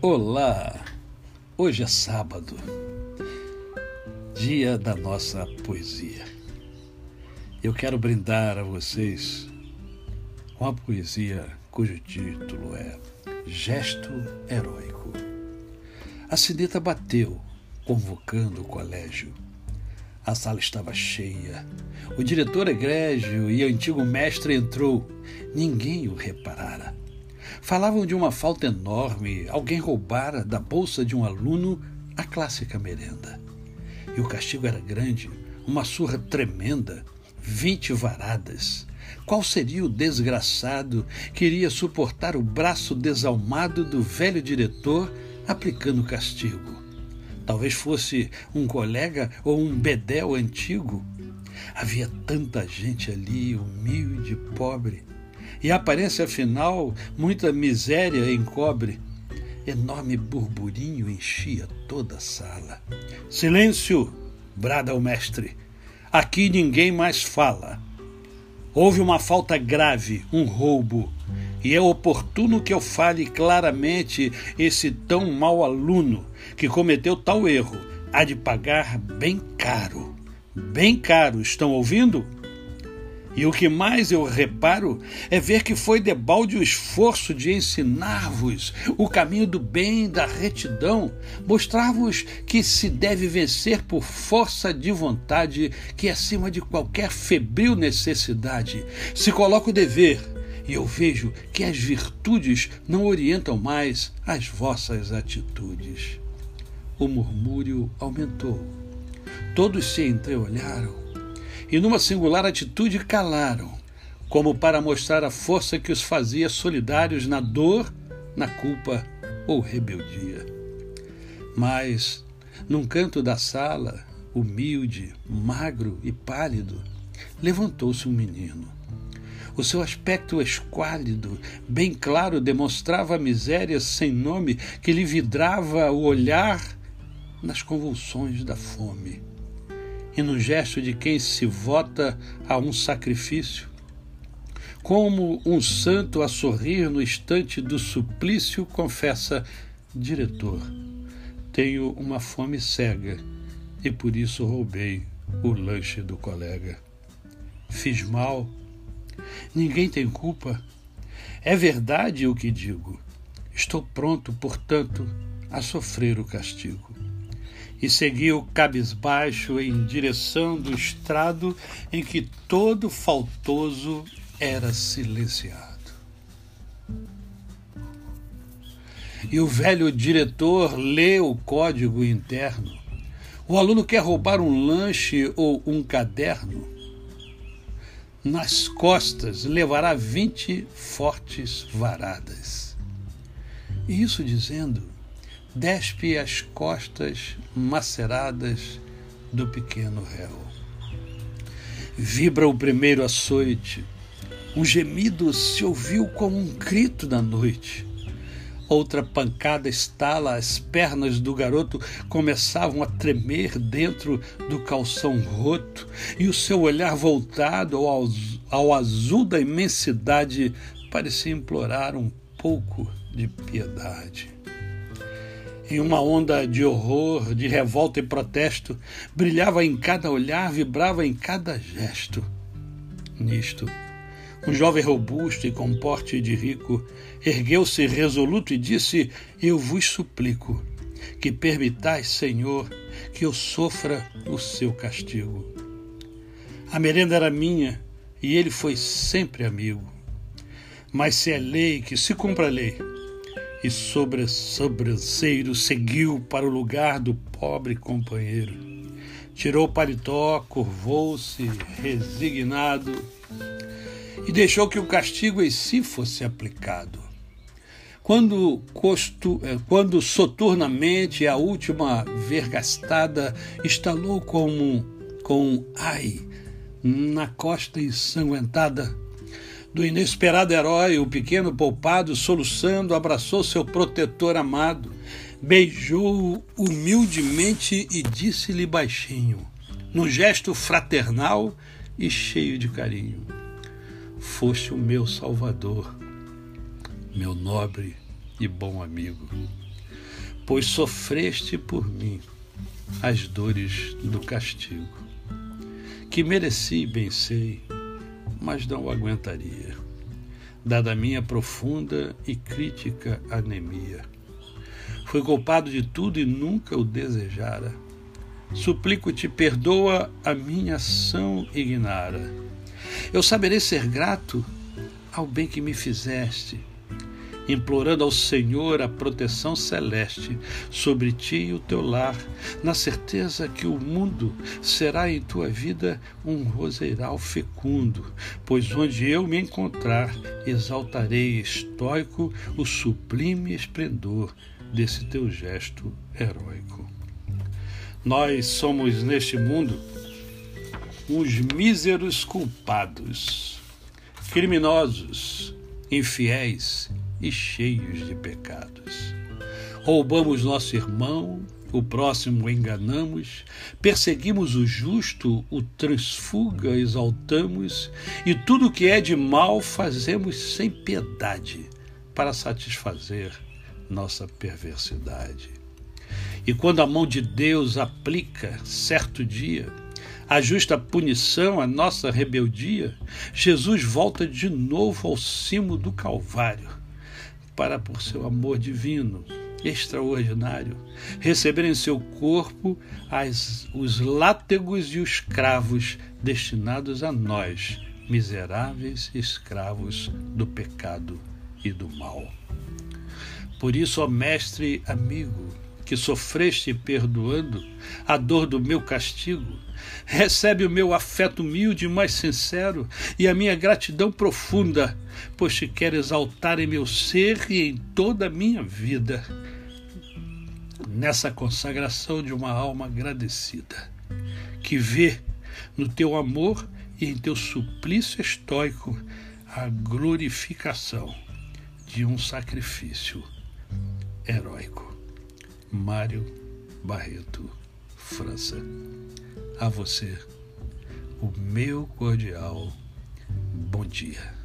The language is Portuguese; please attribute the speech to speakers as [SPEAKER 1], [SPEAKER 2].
[SPEAKER 1] Olá! Hoje é sábado, dia da nossa poesia. Eu quero brindar a vocês uma poesia cujo título é Gesto Heróico. A sineta bateu, convocando o colégio. A sala estava cheia. O diretor egrégio e antigo mestre entrou. Ninguém o reparara. Falavam de uma falta enorme, alguém roubara da bolsa de um aluno a clássica merenda. E o castigo era grande, uma surra tremenda, vinte varadas. Qual seria o desgraçado que iria suportar o braço desalmado do velho diretor aplicando o castigo? Talvez fosse um colega ou um bedel antigo. Havia tanta gente ali, humilde, pobre, e a aparência final, muita miséria encobre. Enorme burburinho enchia toda a sala. Silêncio! brada o mestre. Aqui ninguém mais fala. Houve uma falta grave, um roubo, e é oportuno que eu fale claramente esse tão mau aluno que cometeu tal erro há de pagar bem caro. Bem caro, estão ouvindo? E o que mais eu reparo é ver que foi debalde o esforço de ensinar-vos o caminho do bem, da retidão, mostrar-vos que se deve vencer por força de vontade, que acima de qualquer febril necessidade se coloca o dever. E eu vejo que as virtudes não orientam mais as vossas atitudes. O murmúrio aumentou. Todos se entreolharam e, numa singular atitude, calaram, como para mostrar a força que os fazia solidários na dor, na culpa ou rebeldia. Mas, num canto da sala, humilde, magro e pálido, levantou-se um menino. O seu aspecto esquálido, bem claro, demonstrava a miséria sem nome que lhe vidrava o olhar nas convulsões da fome e no gesto de quem se vota a um sacrifício. Como um santo a sorrir no instante do suplício, confessa: Diretor, tenho uma fome cega e por isso roubei o lanche do colega. Fiz mal. Ninguém tem culpa. É verdade o que digo. Estou pronto, portanto, a sofrer o castigo e seguiu cabisbaixo em direção do estrado em que todo faltoso era silenciado. E o velho diretor lê o código interno. O aluno quer roubar um lanche ou um caderno. Nas costas levará vinte fortes varadas. E isso dizendo despe as costas maceradas do pequeno réu. Vibra o primeiro açoite, um gemido se ouviu como um grito da noite. Outra pancada estala, as pernas do garoto começavam a tremer dentro do calção roto, e o seu olhar voltado ao, ao azul da imensidade parecia implorar um pouco de piedade. Em uma onda de horror, de revolta e protesto, brilhava em cada olhar, vibrava em cada gesto. Nisto, um jovem robusto e com porte de rico ergueu-se resoluto e disse: Eu vos suplico que permitais, Senhor, que eu sofra o seu castigo. A merenda era minha e ele foi sempre amigo. Mas se é lei, que se cumpra a lei e sobre sobranceiro seguiu para o lugar do pobre companheiro. Tirou o paletó, curvou-se, resignado, e deixou que o castigo em si fosse aplicado. Quando, costo, eh, quando soturnamente a última vergastada estalou como com um ai na costa ensanguentada, do inesperado herói, o pequeno poupado, soluçando, abraçou seu protetor amado, beijou-o humildemente e disse-lhe baixinho, num gesto fraternal e cheio de carinho: Foste o meu salvador, meu nobre e bom amigo. pois sofreste por mim as dores do castigo, que mereci, bem sei, mas não aguentaria, dada a minha profunda e crítica anemia. Fui culpado de tudo e nunca o desejara. Suplico-te, perdoa a minha ação ignara. Eu saberei ser grato ao bem que me fizeste implorando ao Senhor a proteção celeste sobre ti e o teu lar, na certeza que o mundo será em tua vida um roseiral fecundo, pois onde eu me encontrar, exaltarei estoico o sublime esplendor desse teu gesto heróico. Nós somos neste mundo uns míseros culpados, criminosos, infiéis, e cheios de pecados. Roubamos nosso irmão, o próximo enganamos, perseguimos o justo, o transfuga exaltamos, e tudo o que é de mal fazemos sem piedade para satisfazer nossa perversidade. E quando a mão de Deus aplica, certo dia, a justa punição à nossa rebeldia, Jesus volta de novo ao cimo do Calvário para, por seu amor divino, extraordinário, receber em seu corpo as, os látegos e os cravos destinados a nós, miseráveis escravos do pecado e do mal. Por isso, ó Mestre amigo, que sofreste perdoando a dor do meu castigo, recebe o meu afeto humilde e mais sincero e a minha gratidão profunda, pois te quero exaltar em meu ser e em toda a minha vida, nessa consagração de uma alma agradecida, que vê no teu amor e em teu suplício estoico a glorificação de um sacrifício heróico. Mário Barreto, França. A você, o meu cordial bom dia.